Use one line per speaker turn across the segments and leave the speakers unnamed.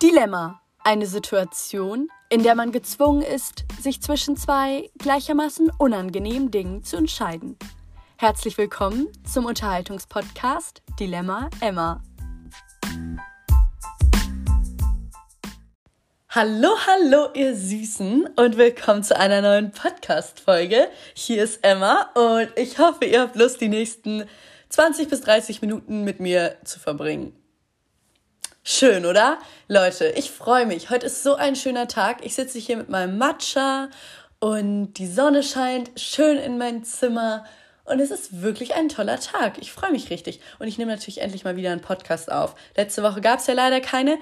Dilemma. Eine Situation, in der man gezwungen ist, sich zwischen zwei gleichermaßen unangenehmen Dingen zu entscheiden. Herzlich willkommen zum Unterhaltungspodcast Dilemma Emma. Hallo, hallo, ihr Süßen und willkommen zu einer neuen Podcast-Folge. Hier ist Emma und ich hoffe, ihr habt Lust, die nächsten 20 bis 30 Minuten mit mir zu verbringen. Schön, oder? Leute, ich freue mich. Heute ist so ein schöner Tag. Ich sitze hier mit meinem Matcha und die Sonne scheint schön in mein Zimmer. Und es ist wirklich ein toller Tag. Ich freue mich richtig. Und ich nehme natürlich endlich mal wieder einen Podcast auf. Letzte Woche gab es ja leider keine,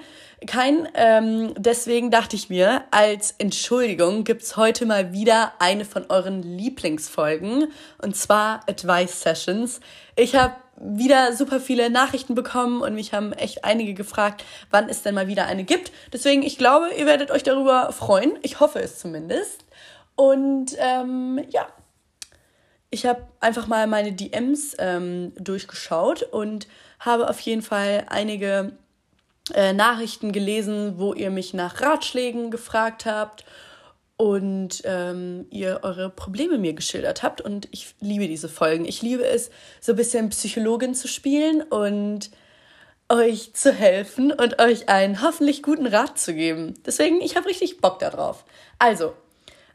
keinen. Ähm, deswegen dachte ich mir, als Entschuldigung gibt es heute mal wieder eine von euren Lieblingsfolgen. Und zwar Advice Sessions. Ich habe wieder super viele Nachrichten bekommen und mich haben echt einige gefragt, wann es denn mal wieder eine gibt. Deswegen, ich glaube, ihr werdet euch darüber freuen. Ich hoffe es zumindest. Und ähm, ja, ich habe einfach mal meine DMs ähm, durchgeschaut und habe auf jeden Fall einige äh, Nachrichten gelesen, wo ihr mich nach Ratschlägen gefragt habt und ähm, ihr eure Probleme mir geschildert habt. Und ich liebe diese Folgen. Ich liebe es, so ein bisschen Psychologin zu spielen und euch zu helfen und euch einen hoffentlich guten Rat zu geben. Deswegen, ich habe richtig Bock darauf. Also,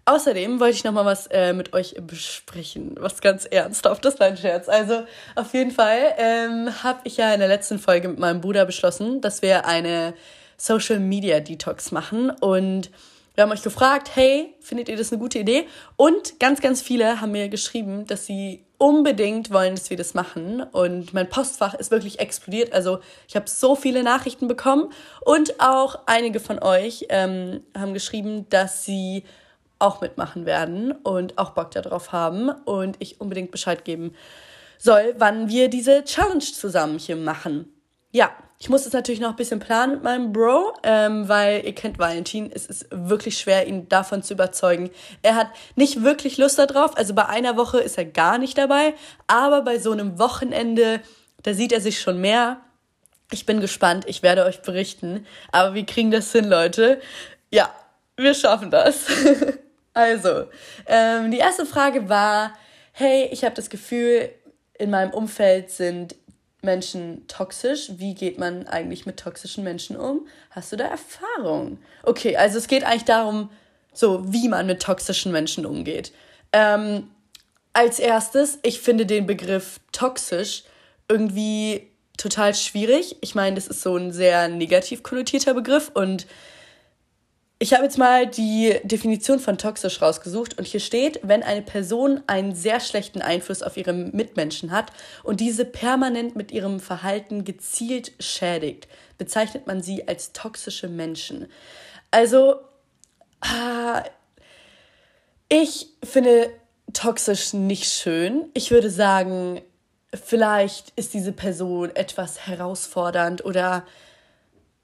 außerdem wollte ich noch mal was äh, mit euch besprechen, was ganz ernsthaftes, nein Scherz. Also, auf jeden Fall ähm, habe ich ja in der letzten Folge mit meinem Bruder beschlossen, dass wir eine Social Media Detox machen und wir haben euch gefragt, hey, findet ihr das eine gute Idee? Und ganz, ganz viele haben mir geschrieben, dass sie unbedingt wollen, dass wir das machen. Und mein Postfach ist wirklich explodiert. Also ich habe so viele Nachrichten bekommen. Und auch einige von euch ähm, haben geschrieben, dass sie auch mitmachen werden und auch Bock darauf haben. Und ich unbedingt Bescheid geben soll, wann wir diese Challenge zusammen hier machen. Ja, ich muss es natürlich noch ein bisschen planen mit meinem Bro, ähm, weil ihr kennt Valentin, es ist wirklich schwer, ihn davon zu überzeugen. Er hat nicht wirklich Lust darauf, also bei einer Woche ist er gar nicht dabei, aber bei so einem Wochenende, da sieht er sich schon mehr. Ich bin gespannt, ich werde euch berichten, aber wir kriegen das hin, Leute. Ja, wir schaffen das. also, ähm, die erste Frage war, hey, ich habe das Gefühl, in meinem Umfeld sind Menschen toxisch? Wie geht man eigentlich mit toxischen Menschen um? Hast du da Erfahrung? Okay, also es geht eigentlich darum, so wie man mit toxischen Menschen umgeht. Ähm, als erstes, ich finde den Begriff toxisch irgendwie total schwierig. Ich meine, das ist so ein sehr negativ konnotierter Begriff und ich habe jetzt mal die Definition von toxisch rausgesucht und hier steht, wenn eine Person einen sehr schlechten Einfluss auf ihre Mitmenschen hat und diese permanent mit ihrem Verhalten gezielt schädigt, bezeichnet man sie als toxische Menschen. Also, ah, ich finde toxisch nicht schön. Ich würde sagen, vielleicht ist diese Person etwas herausfordernd oder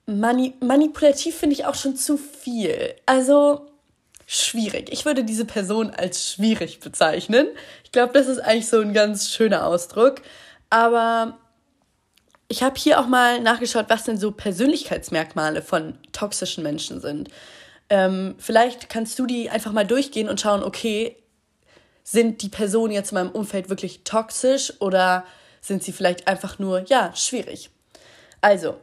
Mani manipulativ finde ich auch schon zu viel. Also schwierig. Ich würde diese Person als schwierig bezeichnen. Ich glaube, das ist eigentlich so ein ganz schöner Ausdruck. Aber ich habe hier auch mal nachgeschaut, was denn so Persönlichkeitsmerkmale von toxischen Menschen sind. Ähm, vielleicht kannst du die einfach mal durchgehen und schauen, okay, sind die Personen jetzt in meinem Umfeld wirklich toxisch oder sind sie vielleicht einfach nur, ja, schwierig? Also,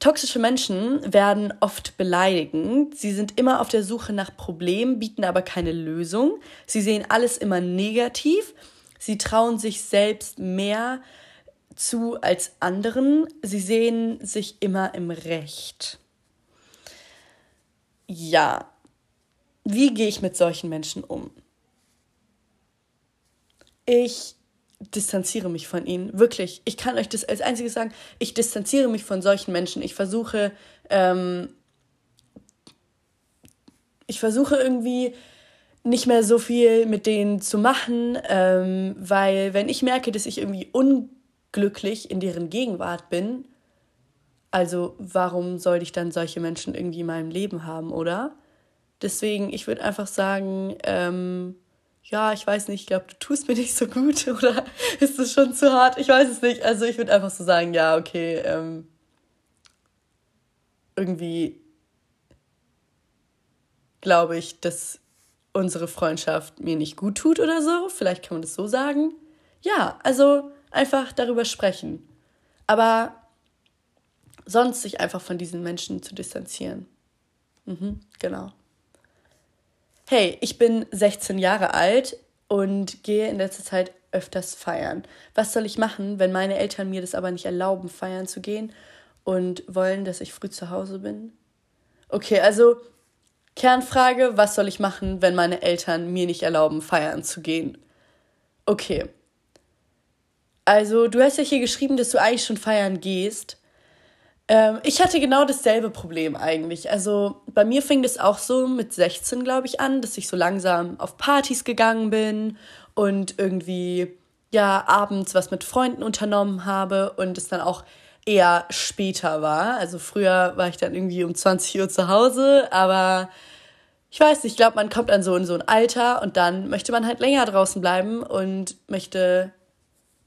Toxische Menschen werden oft beleidigend. Sie sind immer auf der Suche nach Problemen, bieten aber keine Lösung. Sie sehen alles immer negativ. Sie trauen sich selbst mehr zu als anderen. Sie sehen sich immer im Recht. Ja, wie gehe ich mit solchen Menschen um? Ich distanziere mich von ihnen. Wirklich. Ich kann euch das als einziges sagen. Ich distanziere mich von solchen Menschen. Ich versuche, ähm, ich versuche irgendwie nicht mehr so viel mit denen zu machen, ähm, weil wenn ich merke, dass ich irgendwie unglücklich in deren Gegenwart bin, also warum sollte ich dann solche Menschen irgendwie in meinem Leben haben, oder? Deswegen, ich würde einfach sagen, ähm, ja, ich weiß nicht, ich glaube, du tust mir nicht so gut oder ist es schon zu hart? Ich weiß es nicht. Also ich würde einfach so sagen, ja, okay, ähm, irgendwie glaube ich, dass unsere Freundschaft mir nicht gut tut oder so. Vielleicht kann man das so sagen. Ja, also einfach darüber sprechen. Aber sonst sich einfach von diesen Menschen zu distanzieren. Mhm, genau. Hey, ich bin 16 Jahre alt und gehe in letzter Zeit öfters feiern. Was soll ich machen, wenn meine Eltern mir das aber nicht erlauben, feiern zu gehen und wollen, dass ich früh zu Hause bin? Okay, also Kernfrage, was soll ich machen, wenn meine Eltern mir nicht erlauben, feiern zu gehen? Okay. Also, du hast ja hier geschrieben, dass du eigentlich schon feiern gehst. Ähm, ich hatte genau dasselbe Problem eigentlich. Also, bei mir fing das auch so mit 16, glaube ich, an, dass ich so langsam auf Partys gegangen bin und irgendwie, ja, abends was mit Freunden unternommen habe und es dann auch eher später war. Also früher war ich dann irgendwie um 20 Uhr zu Hause, aber ich weiß nicht, ich glaube, man kommt dann so in so ein Alter und dann möchte man halt länger draußen bleiben und möchte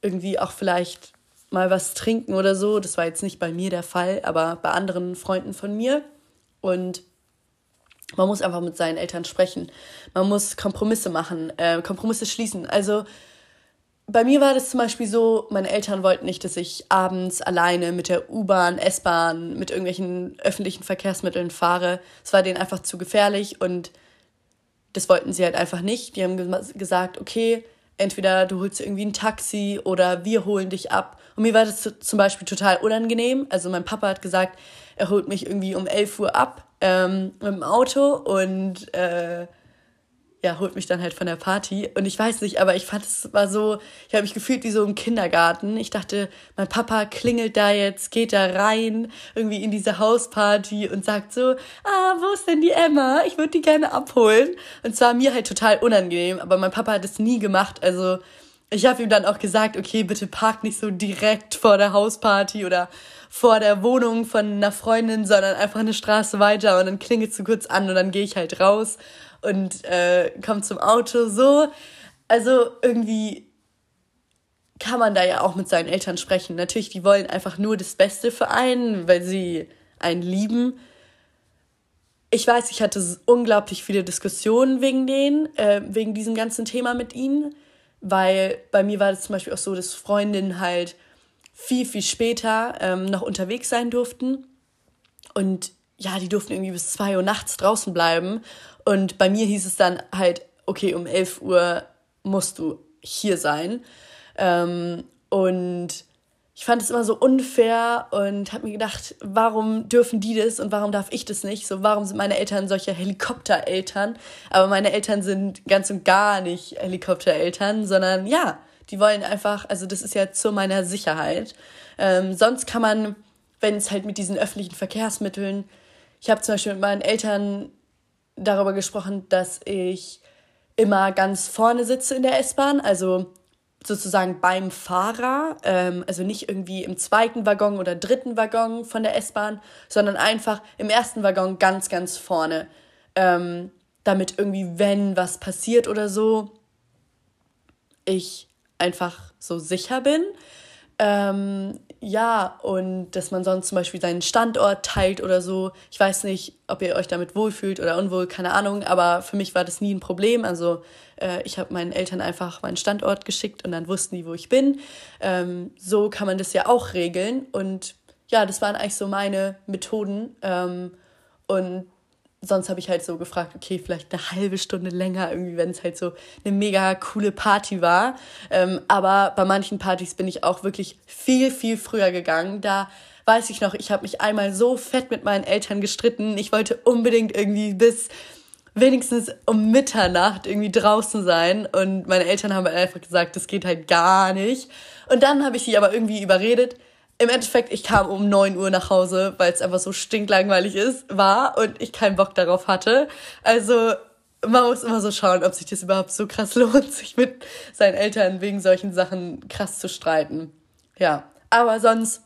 irgendwie auch vielleicht mal was trinken oder so. Das war jetzt nicht bei mir der Fall, aber bei anderen Freunden von mir. Und man muss einfach mit seinen Eltern sprechen. Man muss Kompromisse machen, äh, Kompromisse schließen. Also bei mir war das zum Beispiel so, meine Eltern wollten nicht, dass ich abends alleine mit der U-Bahn, S-Bahn, mit irgendwelchen öffentlichen Verkehrsmitteln fahre. Es war denen einfach zu gefährlich und das wollten sie halt einfach nicht. Die haben gesagt, okay, entweder du holst irgendwie ein Taxi oder wir holen dich ab. Und mir war das zum Beispiel total unangenehm. Also mein Papa hat gesagt, er holt mich irgendwie um 11 Uhr ab ähm, mit dem Auto und äh, ja, holt mich dann halt von der Party. Und ich weiß nicht, aber ich fand es war so, ich habe mich gefühlt wie so im Kindergarten. Ich dachte, mein Papa klingelt da jetzt, geht da rein, irgendwie in diese Hausparty und sagt so, ah, wo ist denn die Emma? Ich würde die gerne abholen. Und zwar mir halt total unangenehm, aber mein Papa hat es nie gemacht. Also ich habe ihm dann auch gesagt, okay, bitte park nicht so direkt vor der Hausparty oder vor der Wohnung von einer Freundin, sondern einfach eine Straße weiter und dann klingelt du kurz an und dann gehe ich halt raus und äh, kommt zum Auto so. Also irgendwie kann man da ja auch mit seinen Eltern sprechen. Natürlich, die wollen einfach nur das Beste für einen, weil sie einen lieben. Ich weiß, ich hatte unglaublich viele Diskussionen wegen denen, äh, wegen diesem ganzen Thema mit ihnen, weil bei mir war das zum Beispiel auch so, dass Freundinnen halt viel, viel später ähm, noch unterwegs sein durften. Und ja, die durften irgendwie bis zwei Uhr nachts draußen bleiben. Und bei mir hieß es dann halt, okay, um 11 Uhr musst du hier sein. Ähm, und ich fand es immer so unfair und habe mir gedacht, warum dürfen die das und warum darf ich das nicht? So, warum sind meine Eltern solche Helikoptereltern? Aber meine Eltern sind ganz und gar nicht Helikoptereltern, sondern ja, die wollen einfach, also das ist ja zu meiner Sicherheit. Ähm, sonst kann man, wenn es halt mit diesen öffentlichen Verkehrsmitteln, ich habe zum Beispiel mit meinen Eltern darüber gesprochen, dass ich immer ganz vorne sitze in der S-Bahn, also sozusagen beim Fahrer, ähm, also nicht irgendwie im zweiten Waggon oder dritten Waggon von der S-Bahn, sondern einfach im ersten Waggon ganz, ganz vorne, ähm, damit irgendwie, wenn was passiert oder so, ich einfach so sicher bin. Ähm, ja, und dass man sonst zum Beispiel seinen Standort teilt oder so. Ich weiß nicht, ob ihr euch damit wohlfühlt oder unwohl, keine Ahnung, aber für mich war das nie ein Problem. Also äh, ich habe meinen Eltern einfach meinen Standort geschickt und dann wussten die, wo ich bin. Ähm, so kann man das ja auch regeln. Und ja, das waren eigentlich so meine Methoden. Ähm, und sonst habe ich halt so gefragt, okay, vielleicht eine halbe Stunde länger, irgendwie, wenn es halt so eine mega coole Party war. Ähm, aber bei manchen Partys bin ich auch wirklich viel, viel früher gegangen. Da weiß ich noch, ich habe mich einmal so fett mit meinen Eltern gestritten. Ich wollte unbedingt irgendwie bis wenigstens um Mitternacht irgendwie draußen sein. Und meine Eltern haben einfach gesagt, das geht halt gar nicht. Und dann habe ich sie aber irgendwie überredet, im Endeffekt, ich kam um 9 Uhr nach Hause, weil es einfach so stinklangweilig ist, war und ich keinen Bock darauf hatte. Also man muss immer so schauen, ob sich das überhaupt so krass lohnt, sich mit seinen Eltern wegen solchen Sachen krass zu streiten. Ja, aber sonst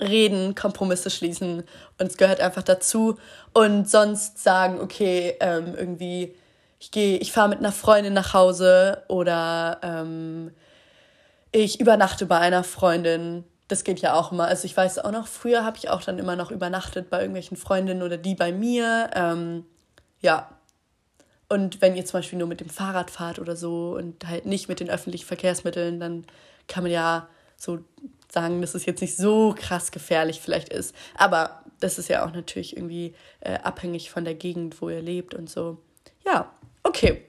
reden, Kompromisse schließen und es gehört einfach dazu und sonst sagen, okay, ähm, irgendwie ich gehe, ich fahre mit einer Freundin nach Hause oder ähm, ich übernachte bei einer Freundin das geht ja auch immer. Also ich weiß auch noch, früher habe ich auch dann immer noch übernachtet bei irgendwelchen Freundinnen oder die bei mir. Ähm, ja. Und wenn ihr zum Beispiel nur mit dem Fahrrad fahrt oder so und halt nicht mit den öffentlichen Verkehrsmitteln, dann kann man ja so sagen, dass es jetzt nicht so krass gefährlich vielleicht ist. Aber das ist ja auch natürlich irgendwie äh, abhängig von der Gegend, wo ihr lebt und so. Ja, okay.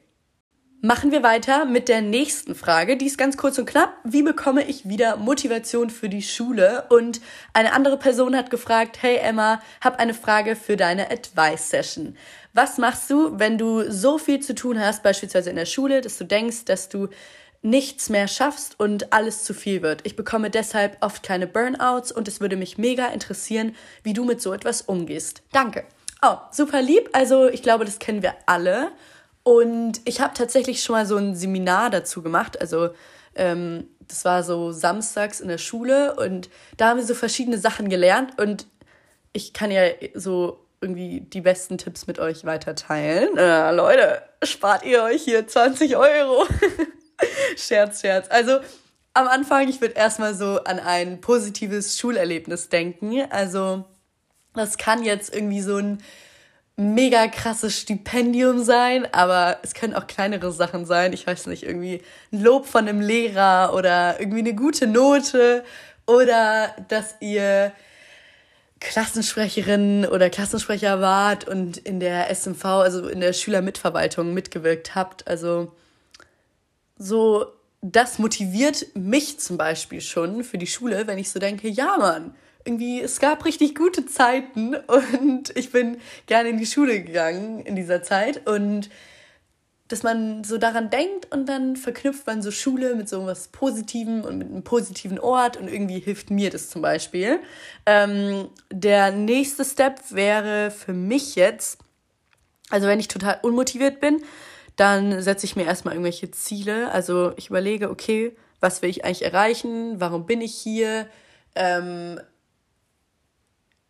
Machen wir weiter mit der nächsten Frage. Die ist ganz kurz und knapp. Wie bekomme ich wieder Motivation für die Schule? Und eine andere Person hat gefragt, hey Emma, hab eine Frage für deine Advice Session. Was machst du, wenn du so viel zu tun hast, beispielsweise in der Schule, dass du denkst, dass du nichts mehr schaffst und alles zu viel wird. Ich bekomme deshalb oft keine Burnouts und es würde mich mega interessieren, wie du mit so etwas umgehst. Danke. Oh, super lieb. Also ich glaube, das kennen wir alle. Und ich habe tatsächlich schon mal so ein Seminar dazu gemacht. Also ähm, das war so samstags in der Schule und da haben wir so verschiedene Sachen gelernt und ich kann ja so irgendwie die besten Tipps mit euch weiter teilen. Äh, Leute, spart ihr euch hier 20 Euro. Scherz, Scherz. Also am Anfang, ich würde erstmal so an ein positives Schulerlebnis denken. Also das kann jetzt irgendwie so ein mega krasses Stipendium sein, aber es können auch kleinere Sachen sein. Ich weiß nicht, irgendwie ein Lob von einem Lehrer oder irgendwie eine gute Note oder dass ihr Klassensprecherin oder Klassensprecher wart und in der SMV, also in der Schülermitverwaltung mitgewirkt habt. Also so, das motiviert mich zum Beispiel schon für die Schule, wenn ich so denke, ja Mann, irgendwie, es gab richtig gute Zeiten und ich bin gerne in die Schule gegangen in dieser Zeit und dass man so daran denkt und dann verknüpft man so Schule mit so was Positivem und mit einem positiven Ort und irgendwie hilft mir das zum Beispiel. Ähm, der nächste Step wäre für mich jetzt, also wenn ich total unmotiviert bin, dann setze ich mir erstmal irgendwelche Ziele. Also ich überlege, okay, was will ich eigentlich erreichen? Warum bin ich hier? Ähm,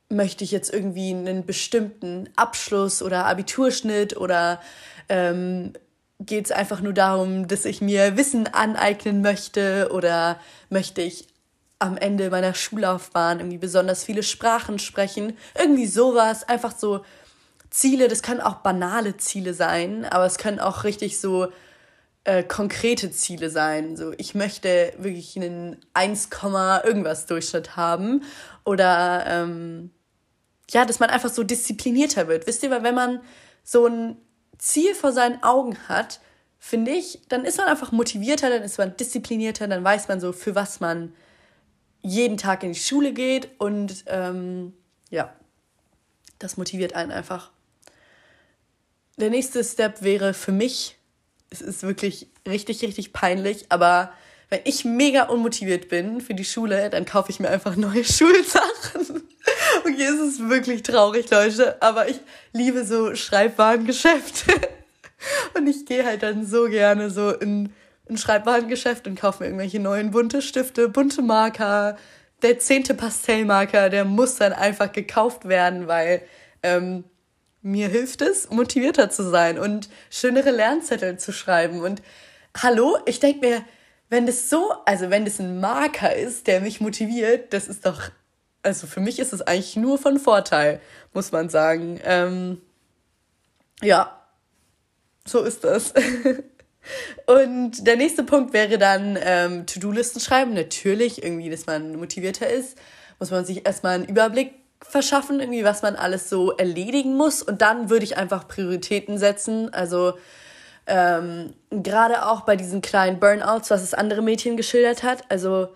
möchte ich jetzt irgendwie einen bestimmten Abschluss oder Abiturschnitt oder ähm, geht es einfach nur darum, dass ich mir Wissen aneignen möchte oder möchte ich am Ende meiner Schullaufbahn irgendwie besonders viele Sprachen sprechen? Irgendwie sowas, einfach so Ziele, das können auch banale Ziele sein, aber es können auch richtig so äh, konkrete Ziele sein. So, ich möchte wirklich einen 1, irgendwas Durchschnitt haben. Oder ähm, ja, dass man einfach so disziplinierter wird. Wisst ihr, weil wenn man so ein Ziel vor seinen Augen hat, finde ich, dann ist man einfach motivierter, dann ist man disziplinierter, dann weiß man so, für was man jeden Tag in die Schule geht und ähm, ja, das motiviert einen einfach der nächste Step wäre für mich, es ist wirklich richtig, richtig peinlich, aber wenn ich mega unmotiviert bin für die Schule, dann kaufe ich mir einfach neue Schulsachen. Okay, es ist wirklich traurig, Leute, aber ich liebe so Schreibwarengeschäfte. Und ich gehe halt dann so gerne so in ein Schreibwarengeschäft und kaufe mir irgendwelche neuen bunte Stifte, bunte Marker. Der zehnte Pastellmarker, der muss dann einfach gekauft werden, weil ähm, mir hilft es, motivierter zu sein und schönere Lernzettel zu schreiben. Und hallo, ich denke mir, wenn das so, also wenn das ein Marker ist, der mich motiviert, das ist doch, also für mich ist es eigentlich nur von Vorteil, muss man sagen. Ähm, ja, so ist das. Und der nächste Punkt wäre dann ähm, To-Do-Listen schreiben. Natürlich, irgendwie, dass man motivierter ist, muss man sich erstmal einen Überblick verschaffen, irgendwie, was man alles so erledigen muss. Und dann würde ich einfach Prioritäten setzen. Also ähm, gerade auch bei diesen kleinen Burnouts, was das andere Mädchen geschildert hat. Also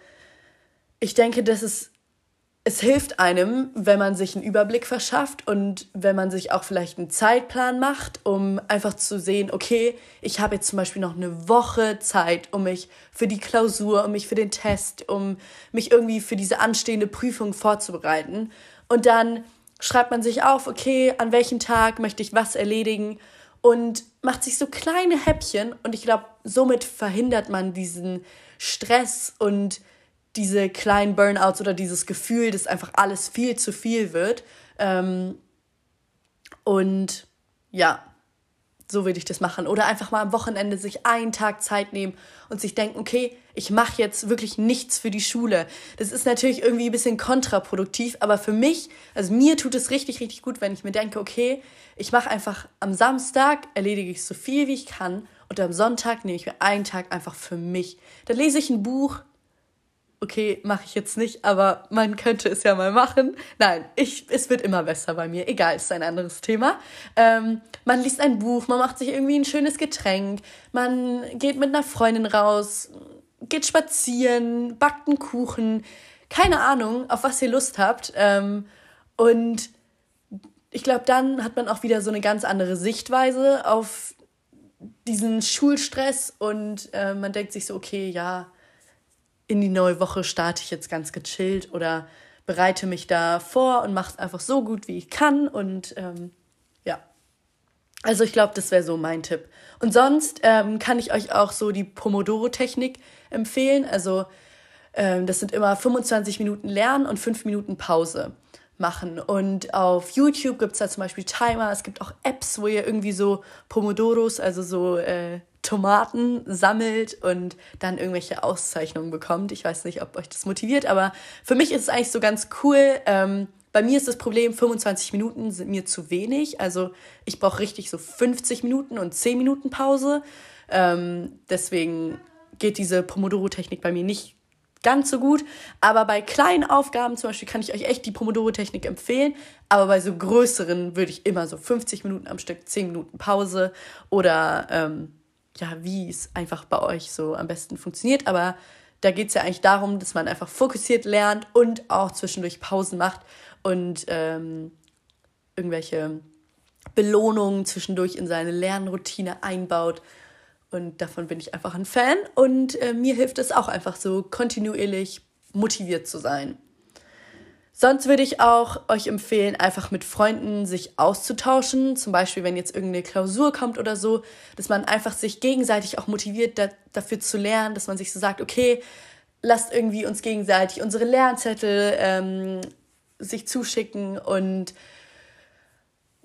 ich denke, dass es es hilft einem, wenn man sich einen Überblick verschafft und wenn man sich auch vielleicht einen Zeitplan macht, um einfach zu sehen, okay, ich habe jetzt zum Beispiel noch eine Woche Zeit, um mich für die Klausur, um mich für den Test, um mich irgendwie für diese anstehende Prüfung vorzubereiten. Und dann schreibt man sich auf, okay, an welchem Tag möchte ich was erledigen und macht sich so kleine Häppchen. Und ich glaube, somit verhindert man diesen Stress und diese kleinen Burnouts oder dieses Gefühl, dass einfach alles viel zu viel wird. Ähm, und ja, so würde ich das machen. Oder einfach mal am Wochenende sich einen Tag Zeit nehmen und sich denken, okay, ich mache jetzt wirklich nichts für die Schule. Das ist natürlich irgendwie ein bisschen kontraproduktiv, aber für mich, also mir tut es richtig, richtig gut, wenn ich mir denke, okay, ich mache einfach am Samstag, erledige ich so viel, wie ich kann und am Sonntag nehme ich mir einen Tag einfach für mich. Dann lese ich ein Buch, okay, mache ich jetzt nicht, aber man könnte es ja mal machen. Nein, ich, es wird immer besser bei mir. Egal, ist ein anderes Thema. Ähm, man liest ein Buch, man macht sich irgendwie ein schönes Getränk, man geht mit einer Freundin raus, geht spazieren, backt einen Kuchen, keine Ahnung, auf was ihr Lust habt. Ähm, und ich glaube, dann hat man auch wieder so eine ganz andere Sichtweise auf diesen Schulstress und äh, man denkt sich so, okay, ja, in die neue Woche starte ich jetzt ganz gechillt oder bereite mich da vor und mache es einfach so gut, wie ich kann. Und ähm, ja, also ich glaube, das wäre so mein Tipp. Und sonst ähm, kann ich euch auch so die Pomodoro-Technik empfehlen. Also ähm, das sind immer 25 Minuten Lernen und 5 Minuten Pause machen. Und auf YouTube gibt es da zum Beispiel Timer. Es gibt auch Apps, wo ihr irgendwie so Pomodoros, also so äh, Tomaten sammelt und dann irgendwelche Auszeichnungen bekommt. Ich weiß nicht, ob euch das motiviert, aber für mich ist es eigentlich so ganz cool. Ähm, bei mir ist das Problem, 25 Minuten sind mir zu wenig. Also ich brauche richtig so 50 Minuten und 10 Minuten Pause. Ähm, deswegen geht diese Pomodoro-Technik bei mir nicht ganz so gut. Aber bei kleinen Aufgaben zum Beispiel kann ich euch echt die Pomodoro-Technik empfehlen. Aber bei so größeren würde ich immer so 50 Minuten am Stück, 10 Minuten Pause oder ähm, ja, wie es einfach bei euch so am besten funktioniert. Aber da geht es ja eigentlich darum, dass man einfach fokussiert lernt und auch zwischendurch Pausen macht und ähm, irgendwelche Belohnungen zwischendurch in seine Lernroutine einbaut. Und davon bin ich einfach ein Fan und äh, mir hilft es auch einfach so kontinuierlich motiviert zu sein. Sonst würde ich auch euch empfehlen, einfach mit Freunden sich auszutauschen. Zum Beispiel, wenn jetzt irgendeine Klausur kommt oder so, dass man einfach sich gegenseitig auch motiviert, da, dafür zu lernen, dass man sich so sagt, okay, lasst irgendwie uns gegenseitig unsere Lernzettel ähm, sich zuschicken und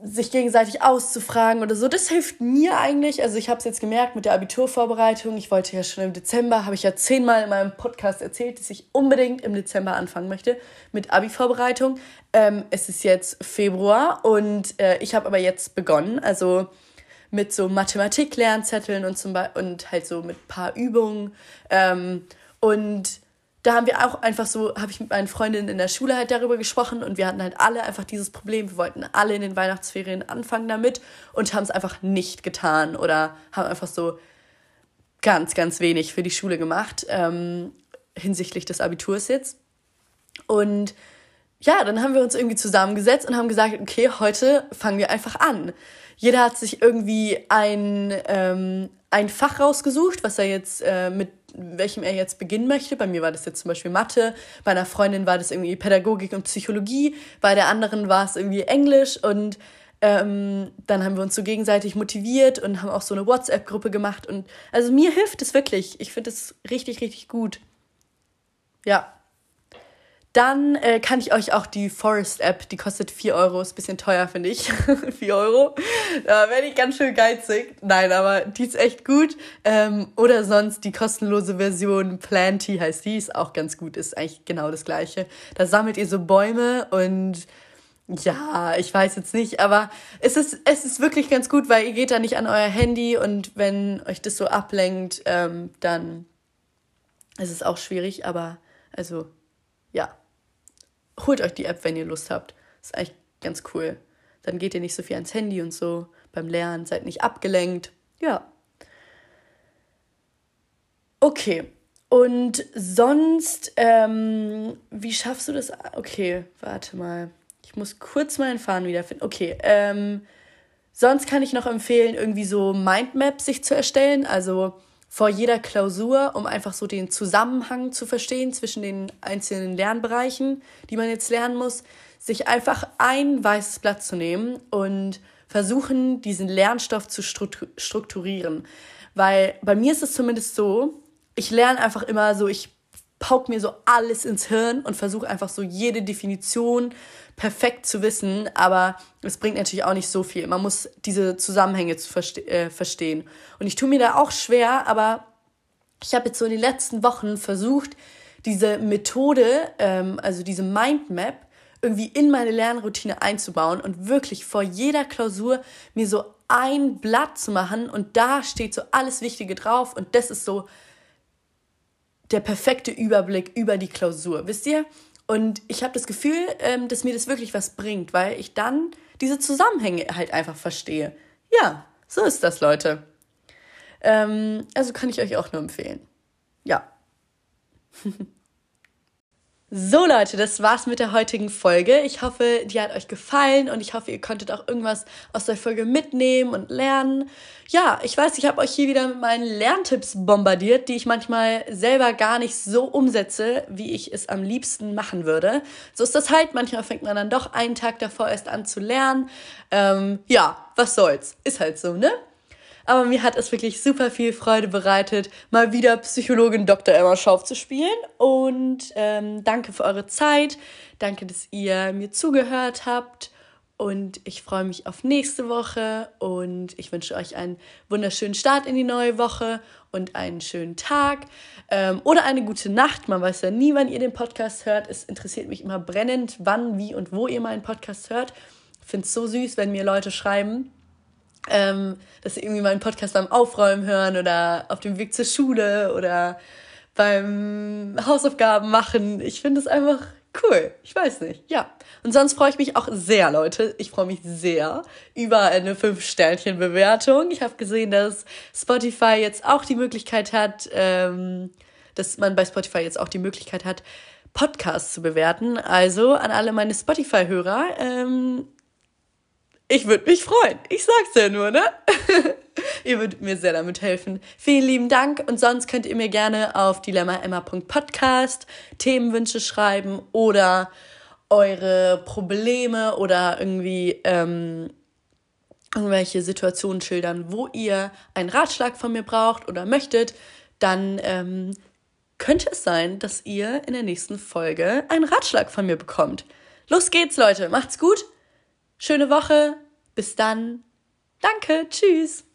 sich gegenseitig auszufragen oder so. Das hilft mir eigentlich. Also ich habe es jetzt gemerkt mit der Abiturvorbereitung. Ich wollte ja schon im Dezember, habe ich ja zehnmal in meinem Podcast erzählt, dass ich unbedingt im Dezember anfangen möchte mit Abi-Vorbereitung. Ähm, es ist jetzt Februar und äh, ich habe aber jetzt begonnen. Also mit so Mathematik-Lernzetteln und, und halt so mit paar Übungen. Ähm, und da haben wir auch einfach so, habe ich mit meinen Freundinnen in der Schule halt darüber gesprochen und wir hatten halt alle einfach dieses Problem. Wir wollten alle in den Weihnachtsferien anfangen damit und haben es einfach nicht getan oder haben einfach so ganz, ganz wenig für die Schule gemacht ähm, hinsichtlich des Abiturs jetzt. Und ja, dann haben wir uns irgendwie zusammengesetzt und haben gesagt, okay, heute fangen wir einfach an. Jeder hat sich irgendwie ein, ähm, ein Fach rausgesucht, was er jetzt äh, mit welchem er jetzt beginnen möchte. Bei mir war das jetzt zum Beispiel Mathe, bei einer Freundin war das irgendwie Pädagogik und Psychologie, bei der anderen war es irgendwie Englisch und ähm, dann haben wir uns so gegenseitig motiviert und haben auch so eine WhatsApp-Gruppe gemacht und also mir hilft es wirklich. Ich finde es richtig, richtig gut. Ja, dann äh, kann ich euch auch die Forest App, die kostet 4 Euro, ist ein bisschen teuer, finde ich. 4 Euro. Da werde ich ganz schön geizig. Nein, aber die ist echt gut. Ähm, oder sonst die kostenlose Version Planty heißt die, ist auch ganz gut, ist eigentlich genau das gleiche. Da sammelt ihr so Bäume und ja, ich weiß jetzt nicht, aber es ist, es ist wirklich ganz gut, weil ihr geht da nicht an euer Handy und wenn euch das so ablenkt, ähm, dann ist es auch schwierig, aber also ja holt euch die App, wenn ihr Lust habt. ist eigentlich ganz cool. Dann geht ihr nicht so viel ans Handy und so beim Lernen, seid nicht abgelenkt. Ja. Okay. Und sonst, ähm, wie schaffst du das? Okay, warte mal. Ich muss kurz meinen Faden wiederfinden. Okay, ähm, sonst kann ich noch empfehlen, irgendwie so Mindmaps sich zu erstellen. Also vor jeder Klausur, um einfach so den Zusammenhang zu verstehen zwischen den einzelnen Lernbereichen, die man jetzt lernen muss, sich einfach ein weißes Blatt zu nehmen und versuchen, diesen Lernstoff zu strukturieren. Weil bei mir ist es zumindest so, ich lerne einfach immer so, ich pauk mir so alles ins Hirn und versuche einfach so jede Definition perfekt zu wissen, aber es bringt natürlich auch nicht so viel. Man muss diese Zusammenhänge zu verste äh, verstehen. Und ich tue mir da auch schwer, aber ich habe jetzt so in den letzten Wochen versucht, diese Methode, ähm, also diese Mindmap, irgendwie in meine Lernroutine einzubauen und wirklich vor jeder Klausur mir so ein Blatt zu machen und da steht so alles Wichtige drauf und das ist so der perfekte Überblick über die Klausur, wisst ihr? Und ich habe das Gefühl, ähm, dass mir das wirklich was bringt, weil ich dann diese Zusammenhänge halt einfach verstehe. Ja, so ist das, Leute. Ähm, also kann ich euch auch nur empfehlen. Ja. So Leute, das war's mit der heutigen Folge. Ich hoffe, die hat euch gefallen und ich hoffe, ihr konntet auch irgendwas aus der Folge mitnehmen und lernen. Ja, ich weiß, ich habe euch hier wieder mit meinen Lerntipps bombardiert, die ich manchmal selber gar nicht so umsetze, wie ich es am liebsten machen würde. So ist das halt. Manchmal fängt man dann doch einen Tag davor erst an zu lernen. Ähm, ja, was soll's. Ist halt so, ne? Aber mir hat es wirklich super viel Freude bereitet, mal wieder Psychologin Dr. Emma Schauf zu spielen. Und ähm, danke für eure Zeit. Danke, dass ihr mir zugehört habt. Und ich freue mich auf nächste Woche und ich wünsche euch einen wunderschönen Start in die neue Woche und einen schönen Tag ähm, oder eine gute Nacht. Man weiß ja nie, wann ihr den Podcast hört. Es interessiert mich immer brennend, wann, wie und wo ihr meinen Podcast hört. Ich finde es so süß, wenn mir Leute schreiben ähm, dass sie irgendwie meinen Podcast beim Aufräumen hören oder auf dem Weg zur Schule oder beim Hausaufgaben machen. Ich finde es einfach cool. Ich weiß nicht. Ja. Und sonst freue ich mich auch sehr, Leute. Ich freue mich sehr über eine 5-Sternchen-Bewertung. Ich habe gesehen, dass Spotify jetzt auch die Möglichkeit hat, ähm, dass man bei Spotify jetzt auch die Möglichkeit hat, Podcasts zu bewerten. Also an alle meine Spotify-Hörer, ähm, ich würde mich freuen. Ich sag's ja nur, ne? ihr würdet mir sehr damit helfen. Vielen lieben Dank und sonst könnt ihr mir gerne auf dilemmaemma.podcast Themenwünsche schreiben oder eure Probleme oder irgendwie ähm, irgendwelche Situationen schildern, wo ihr einen Ratschlag von mir braucht oder möchtet, dann ähm, könnte es sein, dass ihr in der nächsten Folge einen Ratschlag von mir bekommt. Los geht's, Leute. Macht's gut. Schöne Woche. Bis dann. Danke. Tschüss.